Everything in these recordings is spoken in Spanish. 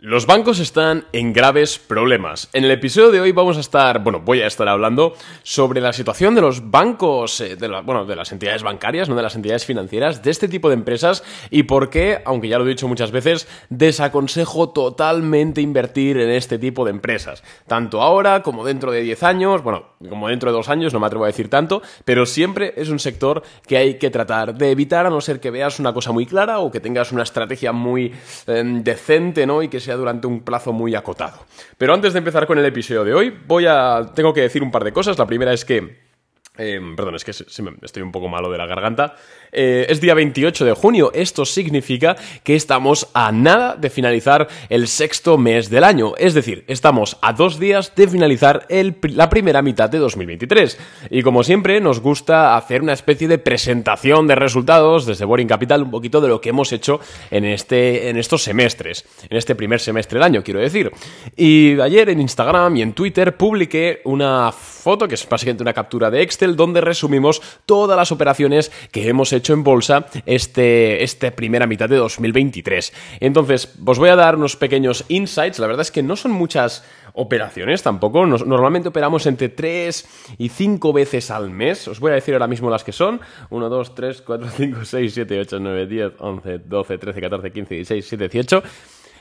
Los bancos están en graves problemas. En el episodio de hoy vamos a estar, bueno, voy a estar hablando sobre la situación de los bancos, eh, de bueno, de las entidades bancarias, no de las entidades financieras, de este tipo de empresas y por qué, aunque ya lo he dicho muchas veces, desaconsejo totalmente invertir en este tipo de empresas. Tanto ahora como dentro de 10 años, bueno, como dentro de dos años, no me atrevo a decir tanto, pero siempre es un sector que hay que tratar de evitar a no ser que veas una cosa muy clara o que tengas una estrategia muy em, decente, ¿no? Y que durante un plazo muy acotado. Pero antes de empezar con el episodio de hoy, voy a. tengo que decir un par de cosas. La primera es que. Em, perdón, es que estoy un poco malo de la garganta. Eh, es día 28 de junio. Esto significa que estamos a nada de finalizar el sexto mes del año. Es decir, estamos a dos días de finalizar la primera mitad de 2023. Y como siempre, nos gusta hacer una especie de presentación de resultados desde Boring Capital, un poquito de lo que hemos hecho en, este, en estos semestres, en este primer semestre del año, quiero decir. Y ayer en Instagram y en Twitter publiqué una foto, que es básicamente una captura de Excel, donde resumimos todas las operaciones que hemos hecho en bolsa este, esta primera mitad de 2023. Entonces, os voy a dar unos pequeños insights. La verdad es que no son muchas operaciones tampoco. normalmente operamos entre 3 y 5 veces al mes. Os voy a decir ahora mismo las que son. 1, 2, 3, 4, 5, 6, 7, 8, 9, 10, 11, 12, 13, 14, 15, 16, 17, 18.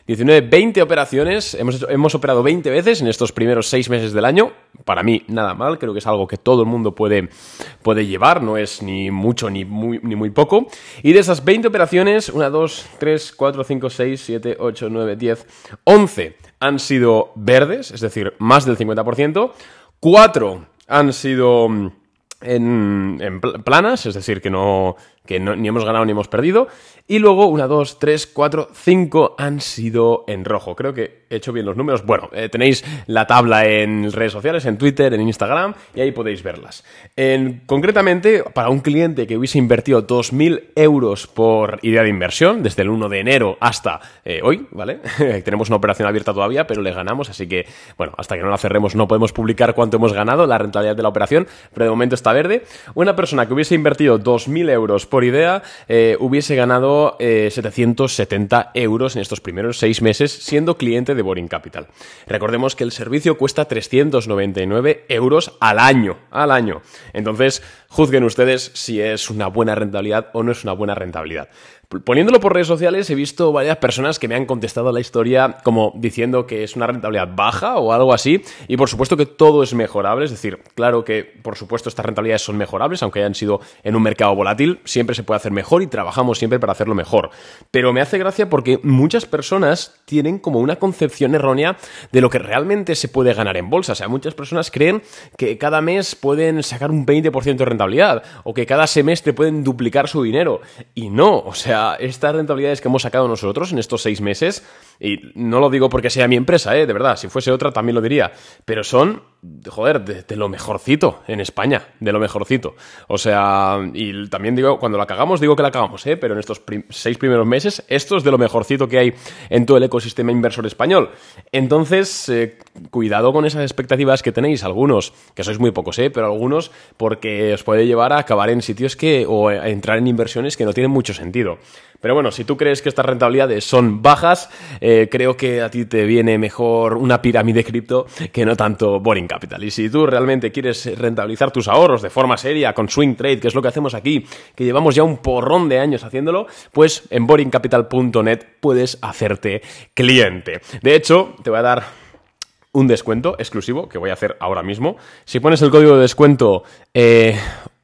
19, 20 operaciones. Hemos, hemos operado 20 veces en estos primeros 6 meses del año. Para mí, nada mal. Creo que es algo que todo el mundo puede, puede llevar. No es ni mucho ni muy, ni muy poco. Y de esas 20 operaciones, 1, 2, 3, 4, 5, 6, 7, 8, 9, 10, 11 han sido verdes, es decir, más del 50%. 4 han sido mm, en, en, planas, es decir, que no, que ni hemos ganado ni hemos perdido. Y luego, una, dos, tres, cuatro, cinco han sido en rojo. Creo que he hecho bien los números. Bueno, eh, tenéis la tabla en redes sociales, en Twitter, en Instagram, y ahí podéis verlas. En, concretamente, para un cliente que hubiese invertido 2.000 euros por idea de inversión, desde el 1 de enero hasta eh, hoy, ¿vale? Tenemos una operación abierta todavía, pero le ganamos, así que, bueno, hasta que no la cerremos no podemos publicar cuánto hemos ganado, la rentabilidad de la operación, pero de momento está verde. Una persona que hubiese invertido 2.000 euros por idea, eh, hubiese ganado 770 euros en estos primeros seis meses siendo cliente de Boring Capital. Recordemos que el servicio cuesta 399 euros al año, al año. Entonces, juzguen ustedes si es una buena rentabilidad o no es una buena rentabilidad. Poniéndolo por redes sociales he visto varias personas que me han contestado la historia como diciendo que es una rentabilidad baja o algo así y por supuesto que todo es mejorable, es decir, claro que por supuesto estas rentabilidades son mejorables aunque hayan sido en un mercado volátil, siempre se puede hacer mejor y trabajamos siempre para hacerlo mejor. Pero me hace gracia porque muchas personas tienen como una concepción errónea de lo que realmente se puede ganar en bolsa, o sea, muchas personas creen que cada mes pueden sacar un 20% de rentabilidad o que cada semestre pueden duplicar su dinero y no, o sea, estas rentabilidades que hemos sacado nosotros en estos seis meses, y no lo digo porque sea mi empresa, ¿eh? de verdad, si fuese otra también lo diría, pero son, joder, de, lo mejorcito en España, de lo mejorcito. O sea, y también digo, cuando la cagamos, digo que la cagamos, ¿eh? pero en estos seis primeros meses, esto es de lo mejorcito que hay en todo el ecosistema inversor español. Entonces, eh, cuidado con esas expectativas que tenéis, algunos, que sois muy pocos, ¿eh? pero algunos, porque os puede llevar a acabar en sitios que, o a entrar en inversiones que no tienen mucho sentido. Pero bueno, si tú crees que estas rentabilidades son bajas, eh, creo que a ti te viene mejor una pirámide cripto que no tanto Boring Capital. Y si tú realmente quieres rentabilizar tus ahorros de forma seria con Swing Trade, que es lo que hacemos aquí, que llevamos ya un porrón de años haciéndolo, pues en boringcapital.net puedes hacerte cliente. De hecho, te voy a dar un descuento exclusivo que voy a hacer ahora mismo. Si pones el código de descuento eh,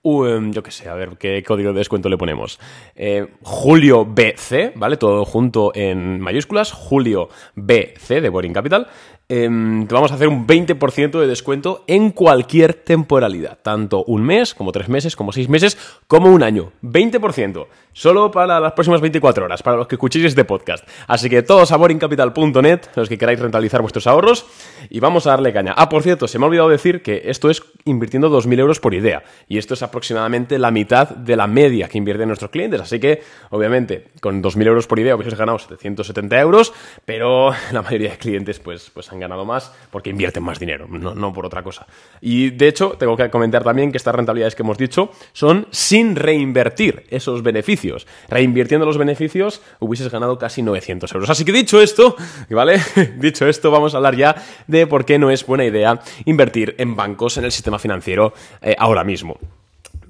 Yo qué sé, a ver, ¿qué código de descuento le ponemos? Eh, Julio BC, ¿vale? Todo junto en mayúsculas, Julio BC de Boring Capital. Em, vamos a hacer un 20% de descuento en cualquier temporalidad, tanto un mes, como tres meses, como seis meses, como un año. 20%, solo para las próximas 24 horas, para los que escuchéis este podcast. Así que todos a boringcapital.net, los que queráis rentabilizar vuestros ahorros, y vamos a darle caña. Ah, por cierto, se me ha olvidado decir que esto es invirtiendo 2.000 euros por idea, y esto es aproximadamente la mitad de la media que invierten nuestros clientes, así que, obviamente, con 2.000 euros por idea hubieses ganado 770 euros, pero la mayoría de clientes, pues, pues han ganado más porque invierten más dinero, no, por otra cosa. Y de hecho, tengo que comentar también que estas rentabilidades que hemos dicho son sin reinvertir esos beneficios. Reinvirtiendo los beneficios hubieses ganado casi 900 euros. Así que dicho esto, ¿vale? dicho esto, vamos a hablar ya de por qué no es buena idea invertir en bancos en el sistema financiero eh, ahora mismo.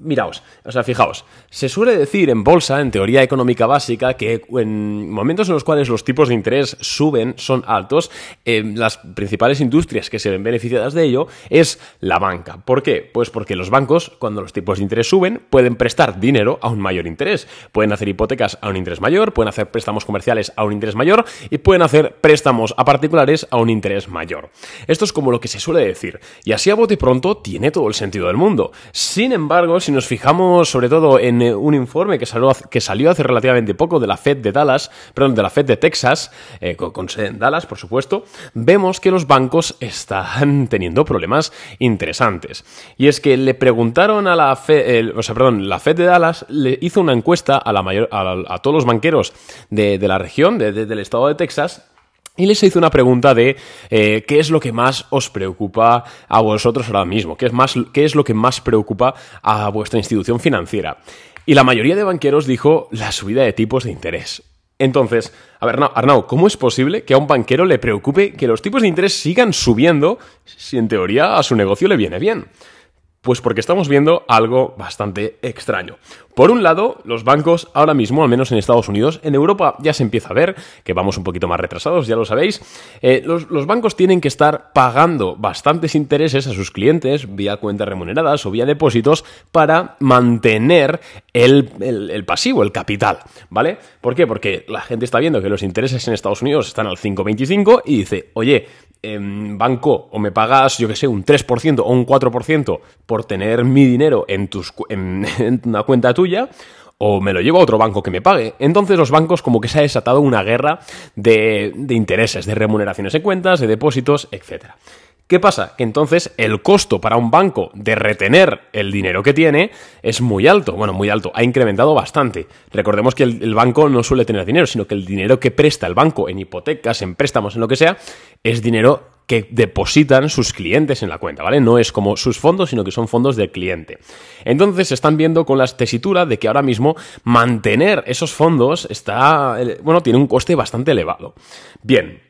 Miraos, o sea, fijaos, se suele decir en bolsa, en teoría económica básica, que en momentos en los cuales los tipos de interés suben, son altos, eh, las principales industrias que se ven beneficiadas de ello es la banca. ¿Por qué? Pues porque los bancos, cuando los tipos de interés suben, pueden prestar dinero a un mayor interés. Pueden hacer hipotecas a un interés mayor, pueden hacer préstamos comerciales a un interés mayor y pueden hacer préstamos a particulares a un interés mayor. Esto es como lo que se suele decir. Y así a bote pronto tiene todo el sentido del mundo. Sin embargo, si nos fijamos sobre todo en eh, un informe que salió, hace relativamente poco de la Fed de Dallas, perdón, de la Fed de Texas, eh, con, sede en Dallas, por supuesto, vemos que los bancos están teniendo problemas interesantes. Y es que le preguntaron a la Fed, o sea, perdón, la Fed de Dallas le hizo una encuesta a, la mayor, a, todos los banqueros de, la región, del estado de Texas, y les hizo una pregunta de eh, qué es lo que más os preocupa a vosotros ahora mismo, ¿Qué es, más, qué es lo que más preocupa a vuestra institución financiera. Y la mayoría de banqueros dijo la subida de tipos de interés. Entonces, a ver, Arnau, ¿cómo es posible que a un banquero le preocupe que los tipos de interés sigan subiendo si en teoría a su negocio le viene bien? Pues porque estamos viendo algo bastante extraño. Por un lado, los bancos ahora mismo, al menos en Estados Unidos, en Europa ya se empieza a ver, que vamos un poquito más retrasados, ya lo sabéis, eh, los, bancos tienen que estar pagando bastantes intereses a sus clientes vía cuentas remuneradas o vía depósitos para mantener el, el pasivo, el capital, ¿vale? ¿Por qué? Porque la gente está viendo que los intereses en Estados Unidos están al 5,25 y dice, oye, en banco o me pagas, yo que sé, un 3% o un 4% por tener mi dinero en, tus, en, una cuenta tuya, o me lo llevo a otro banco que me pague. Entonces los bancos como que se ha desatado una guerra de, intereses, de remuneraciones en cuentas, de depósitos, etcétera. ¿Qué pasa? Que entonces el costo para un banco de retener el dinero que tiene es muy alto. Bueno, muy alto, ha incrementado bastante. Recordemos que el, banco no suele tener dinero, sino que el dinero que presta el banco en hipotecas, en préstamos, en lo que sea, es dinero que depositan sus clientes en la cuenta, ¿vale? No es como sus fondos, sino que son fondos del cliente. Entonces se están viendo con la tesitura de que ahora mismo mantener esos fondos está, eh, bueno, tiene un coste bastante elevado. Bien,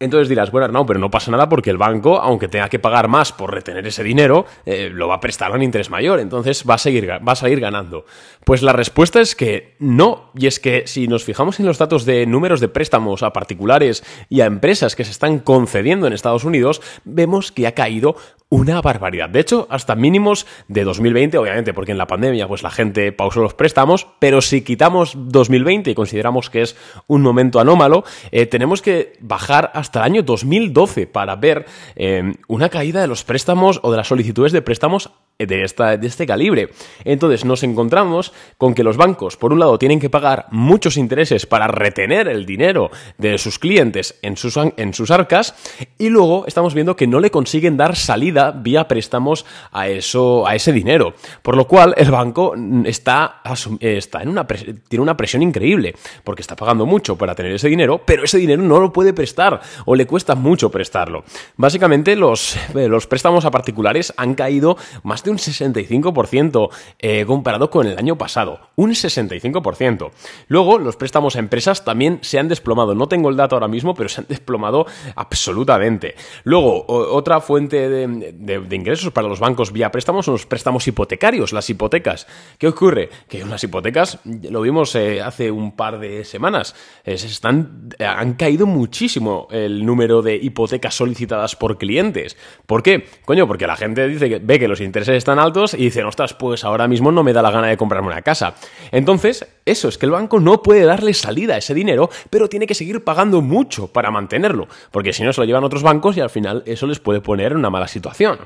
entonces dirás, bueno, no, pero no pasa nada porque el banco, aunque tenga que pagar más por retener ese dinero, eh, lo va a prestar a un interés mayor, entonces va a, seguir, va a seguir ganando. Pues la respuesta es que no, y es que si nos fijamos en los datos de números de préstamos a particulares y a empresas que se están concediendo en Estados Unidos, vemos que ha caído una barbaridad. De hecho, hasta mínimos de 2020, obviamente, porque en la pandemia pues la gente pausó los préstamos, pero si quitamos 2020 y consideramos que es un momento anómalo, eh, tenemos que bajar hasta el año 2012 para ver eh, una caída de los préstamos o de las solicitudes de préstamos de, esta, de este calibre. Entonces nos encontramos con que los bancos, por un lado, tienen que pagar muchos intereses para retener el dinero de sus clientes en sus, en sus arcas y luego estamos viendo que no le consiguen dar salida vía préstamos a, eso, a ese dinero. Por lo cual el banco está, está en una tiene una presión increíble porque está pagando mucho para tener ese dinero, pero ese dinero no lo puede prestar o le cuesta mucho prestarlo. Básicamente los, los préstamos a particulares han caído más de un 65% eh, comparado con el año pasado. Un 65%. Luego, los préstamos a empresas también se han desplomado. No tengo el dato ahora mismo, pero se han desplomado absolutamente. Luego, otra fuente de, ingresos para los bancos vía préstamos son los préstamos hipotecarios, las hipotecas. ¿Qué ocurre? Que unas hipotecas, lo vimos eh, hace un par de semanas, eh, están, han caído muchísimo el número de hipotecas solicitadas por clientes. ¿Por qué? Coño, porque la gente dice que ve que los intereses están altos y dicen, ostras, pues ahora mismo no me da la gana de comprarme una casa. Entonces, eso es que el banco no puede darle salida a ese dinero, pero tiene que seguir pagando mucho para mantenerlo, porque si no se lo llevan otros bancos y al final eso les puede poner en una mala situación.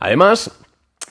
Además,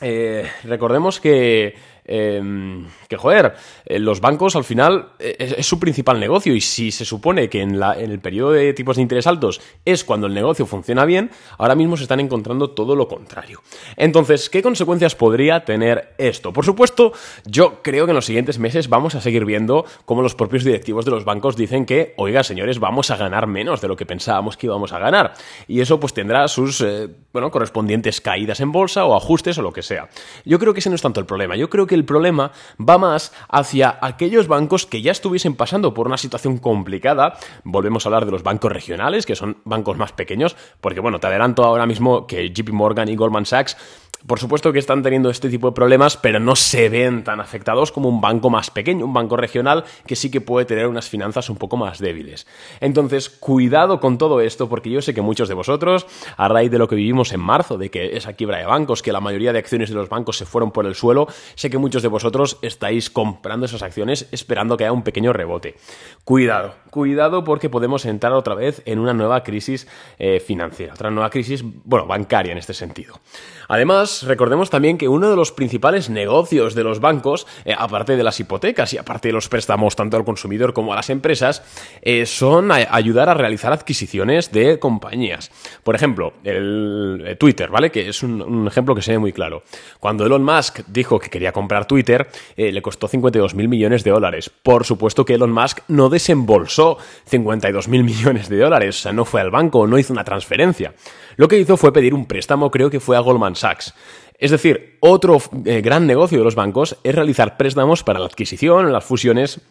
eh, recordemos que em, que joder, eh, los bancos al final es, es, su principal negocio y si se supone que en el periodo de tipos de interés altos es cuando el negocio funciona bien, ahora mismo se están encontrando todo lo contrario. Entonces, ¿qué consecuencias podría tener esto? Por supuesto, yo creo que en los siguientes meses vamos a seguir viendo cómo los propios directivos de los bancos dicen que, oiga, señores, vamos a ganar menos de lo que pensábamos que íbamos a ganar. Y eso pues tendrá sus, eh, bueno, correspondientes caídas en bolsa o ajustes o lo que sea. Yo creo que ese no es tanto el problema. Yo creo que el problema va más hacia aquellos bancos que ya estuviesen pasando por una situación complicada. Volvemos a hablar de los bancos regionales, que son bancos más pequeños, porque bueno, te adelanto ahora mismo que JP Morgan y Goldman Sachs por supuesto que están teniendo este tipo de problemas, pero no se ven tan afectados como un banco más pequeño, un banco regional que sí que puede tener unas finanzas un poco más débiles. Entonces, cuidado con todo esto, porque yo sé que muchos de vosotros, a raíz de lo que vivimos en marzo, de que esa quiebra de bancos, que la mayoría de acciones de los bancos se fueron por el suelo, sé que muchos de vosotros estáis comprando esas acciones esperando que haya un pequeño rebote. Cuidado, cuidado porque podemos entrar otra vez en una nueva crisis eh, financiera, otra nueva crisis, bueno, bancaria en este sentido. Además, recordemos también que uno de los principales negocios de los bancos, eh, aparte de las hipotecas y aparte de los préstamos tanto al consumidor como a las empresas, eh, son ayudar a realizar adquisiciones de compañías. Por ejemplo, el Twitter, ¿vale? Que es un, ejemplo que se ve muy claro. Cuando Elon Musk dijo que quería comprar Twitter, le costó 52 mil millones de dólares. Por supuesto que Elon Musk no desembolsó 52 mil millones de dólares, o sea, no fue al banco, no hizo una transferencia. Lo que hizo fue pedir un préstamo, creo que fue a Goldman Sachs. Es decir, otro eh, gran negocio de los bancos es realizar préstamos para la adquisición, las fusiones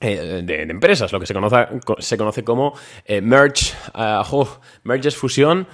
eh, de, empresas, lo que se conoce, como eh, merge, oh, merges, fusión,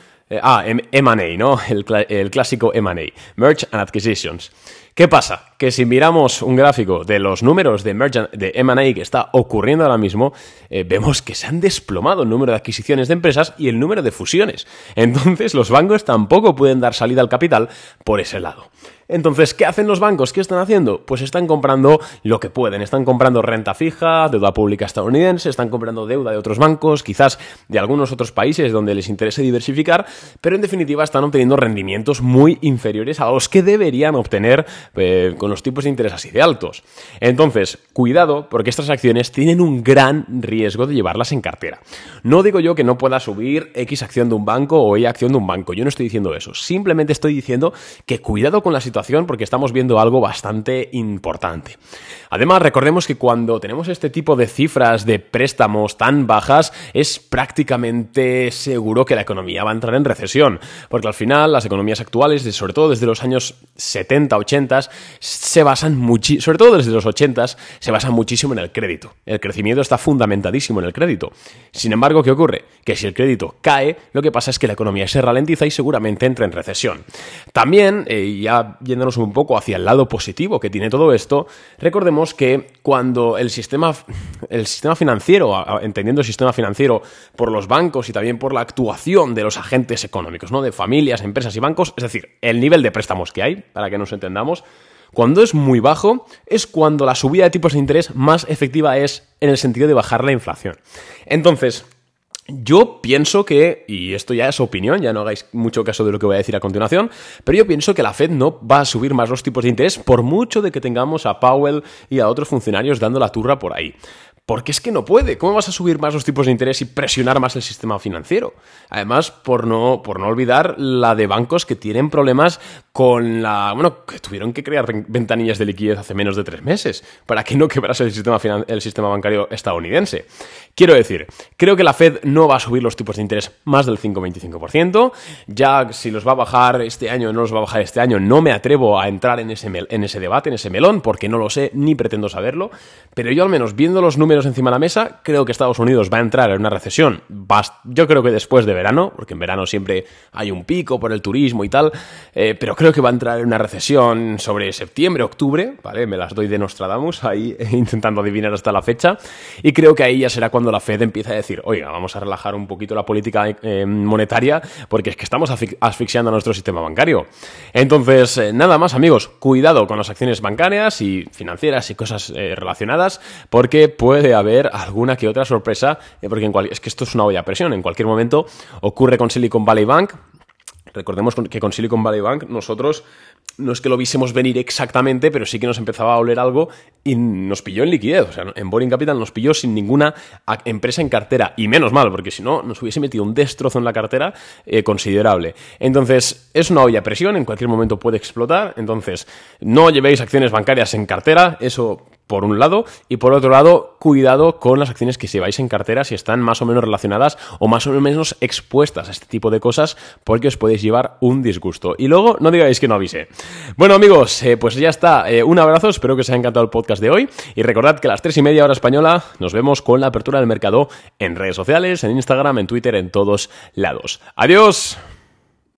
ah, M&A, ¿no? El, el clásico M&A, merge and acquisitions. ¿Qué pasa? Que si miramos un gráfico de los números de, de M&A que está ocurriendo ahora mismo, eh, vemos que se han desplomado el número de adquisiciones de empresas y el número de fusiones. Entonces los bancos tampoco pueden dar salida al capital por ese lado. Entonces, ¿qué hacen los bancos? ¿Qué están haciendo? Pues están comprando lo que pueden. Están comprando renta fija, deuda pública estadounidense, están comprando deuda de otros bancos, quizás de algunos otros países donde les interese diversificar, pero en definitiva están obteniendo rendimientos muy inferiores a los que deberían obtener eh, con los tipos de interés así de altos. Entonces, cuidado, porque estas acciones tienen un gran riesgo de llevarlas en cartera. No digo yo que no pueda subir X acción de un banco o Y acción de un banco, yo no estoy diciendo eso. Simplemente estoy diciendo que cuidado con la situación porque estamos viendo algo bastante importante. Además, recordemos que cuando tenemos este tipo de cifras de préstamos tan bajas, es prácticamente seguro que la economía va a entrar en recesión, porque al final las economías actuales, sobre todo desde los años 70, 80, se basan muchísimo, sobre todo desde los 80, se basan muchísimo en el crédito. El crecimiento está fundamentadísimo en el crédito. Sin embargo, ¿qué ocurre? Que si el crédito cae, lo que pasa es que la economía se ralentiza y seguramente entra en recesión. También, eh, ya yéndonos un poco hacia el lado positivo que tiene todo esto, recordemos que cuando el sistema, el sistema financiero, entendiendo el sistema financiero por los bancos y también por la actuación de los agentes económicos, ¿no? De familias, empresas y bancos, es decir, el nivel de préstamos que hay, para que nos entendamos, cuando es muy bajo, es cuando la subida de tipos de interés más efectiva es en el sentido de bajar la inflación. Entonces, yo pienso que, y esto ya es opinión, ya no hagáis mucho caso de lo que voy a decir a continuación, pero yo pienso que la Fed no va a subir más los tipos de interés por mucho de que tengamos a Powell y a otros funcionarios dando la turra por ahí. Porque es que no puede. ¿Cómo vas a subir más los tipos de interés y presionar más el sistema financiero? Además, por no, por no olvidar la de bancos que tienen problemas con la. Bueno, que tuvieron que crear ventanillas de liquidez hace menos de tres meses para que no quebrase el sistema, el sistema bancario estadounidense. Quiero decir, creo que la Fed no va a subir los tipos de interés más del 5,25%. Ya si los va a bajar este año o no los va a bajar este año, no me atrevo a entrar en ese, en ese debate, en ese melón, porque no lo sé ni pretendo saberlo. Pero yo, al menos viendo los números encima de la mesa. Creo que Estados Unidos va a entrar en una recesión. Yo creo que después de verano, porque en verano siempre hay un pico por el turismo y tal, eh, pero creo que va a entrar en una recesión sobre septiembre, octubre, ¿vale? Me las doy de Nostradamus ahí intentando adivinar hasta la fecha. Y creo que ahí ya será cuando la Fed empieza a decir, oiga, vamos a relajar un poquito la política eh, monetaria porque es que estamos asfixiando a nuestro sistema bancario. Entonces, eh, nada más amigos, cuidado con las acciones bancarias y financieras y cosas relacionadas porque puede haber alguna que otra sorpresa, eh, porque es que esto es una olla a presión. En cualquier momento ocurre con Silicon Valley Bank, Recordemos que con Silicon Valley Bank nosotros no es que lo viésemos venir exactamente, pero sí que nos empezaba a oler algo y nos pilló en liquidez. O sea, en Boring Capital nos pilló sin ninguna empresa en cartera. Y menos mal, porque si no, nos hubiese metido un destrozo en la cartera eh, considerable. Entonces, es una olla a presión, en cualquier momento puede explotar. Entonces, no llevéis acciones bancarias en cartera, eso por un lado, y por otro lado, cuidado con las acciones que lleváis en cartera si están más o menos relacionadas o más o menos expuestas a este tipo de cosas, porque os podéis llevar un disgusto. Y luego no digáis que no avise. Bueno, amigos, eh, pues ya está. Eh, un abrazo, espero que os haya encantado el podcast de hoy. Y recordad que a las tres y media hora española nos vemos con la apertura del mercado en redes sociales, en Instagram, en Twitter, en todos lados. ¡Adiós!